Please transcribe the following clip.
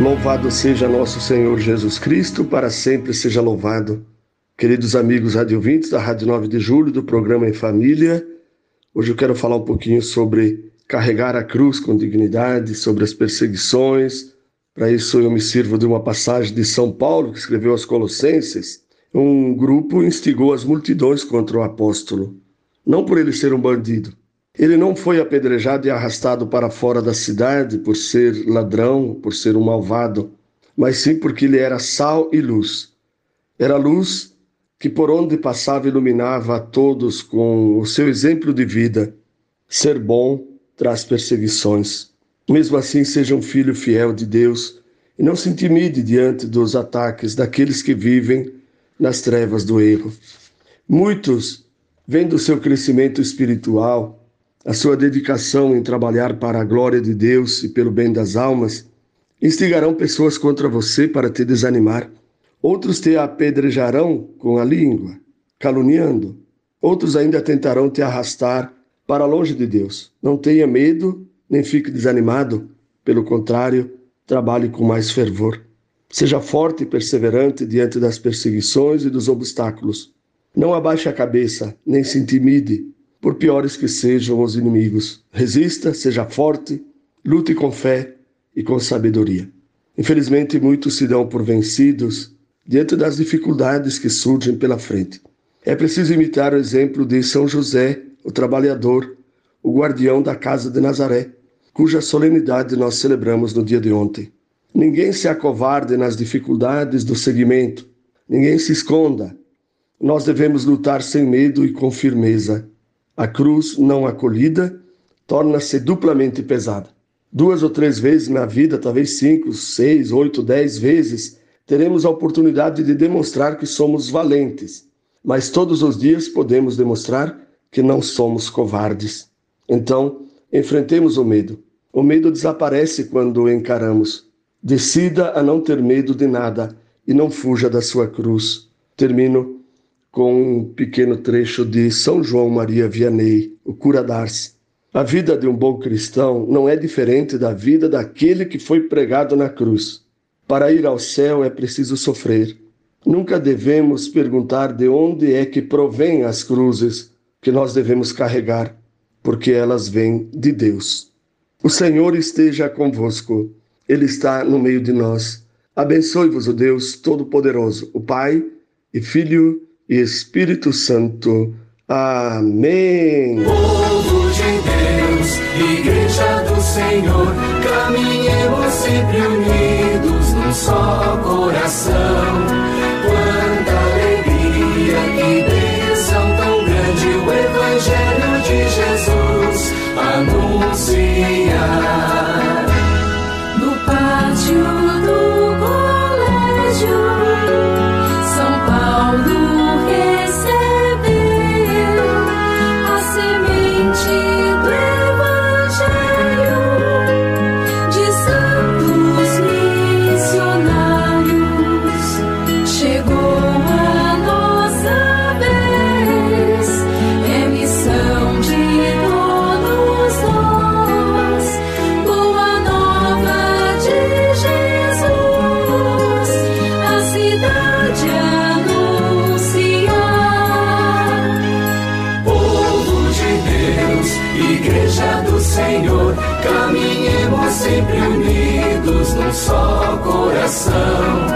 Louvado seja nosso Senhor Jesus Cristo, para sempre seja louvado. Queridos amigos radiovintes da Rádio 9 de Julho, do programa Em Família, hoje eu quero falar um pouquinho sobre carregar a cruz com dignidade, sobre as perseguições. Para isso eu me sirvo de uma passagem de São Paulo, que escreveu aos Colossenses. Um grupo instigou as multidões contra o apóstolo, não por ele ser um bandido, ele não foi apedrejado e arrastado para fora da cidade por ser ladrão, por ser um malvado, mas sim porque ele era sal e luz. Era luz que por onde passava iluminava a todos com o seu exemplo de vida. Ser bom traz perseguições. Mesmo assim, seja um filho fiel de Deus e não se intimide diante dos ataques daqueles que vivem nas trevas do erro. Muitos, vendo seu crescimento espiritual, a sua dedicação em trabalhar para a glória de Deus e pelo bem das almas, instigarão pessoas contra você para te desanimar. Outros te apedrejarão com a língua, caluniando. Outros ainda tentarão te arrastar para longe de Deus. Não tenha medo, nem fique desanimado. Pelo contrário, trabalhe com mais fervor. Seja forte e perseverante diante das perseguições e dos obstáculos. Não abaixe a cabeça, nem se intimide, por piores que sejam os inimigos. Resista, seja forte, lute com fé e com sabedoria. Infelizmente, muitos se dão por vencidos diante das dificuldades que surgem pela frente. É preciso imitar o exemplo de São José, o trabalhador, o guardião da casa de Nazaré, cuja solenidade nós celebramos no dia de ontem. Ninguém se acovarde nas dificuldades do seguimento, ninguém se esconda. Nós devemos lutar sem medo e com firmeza. A cruz não acolhida torna-se duplamente pesada. Duas ou três vezes na vida, talvez cinco, seis, oito, dez vezes, teremos a oportunidade de demonstrar que somos valentes, mas todos os dias podemos demonstrar que não somos covardes. Então, enfrentemos o medo. O medo desaparece quando o encaramos. Decida a não ter medo de nada e não fuja da sua cruz. Termino com um pequeno trecho de São João Maria Vianney, o cura d'Ars. A vida de um bom cristão não é diferente da vida daquele que foi pregado na cruz. Para ir ao céu é preciso sofrer. Nunca devemos perguntar de onde é que provém as cruzes que nós devemos carregar, porque elas vêm de Deus. O Senhor esteja convosco, Ele está no meio de nós. Abençoe-vos o Deus Todo-Poderoso, o Pai e Filho e Espírito Santo. Amém. Povo de Deus, Igreja do Senhor, caminhemos sempre unidos num só coração. Sempre unidos num só coração.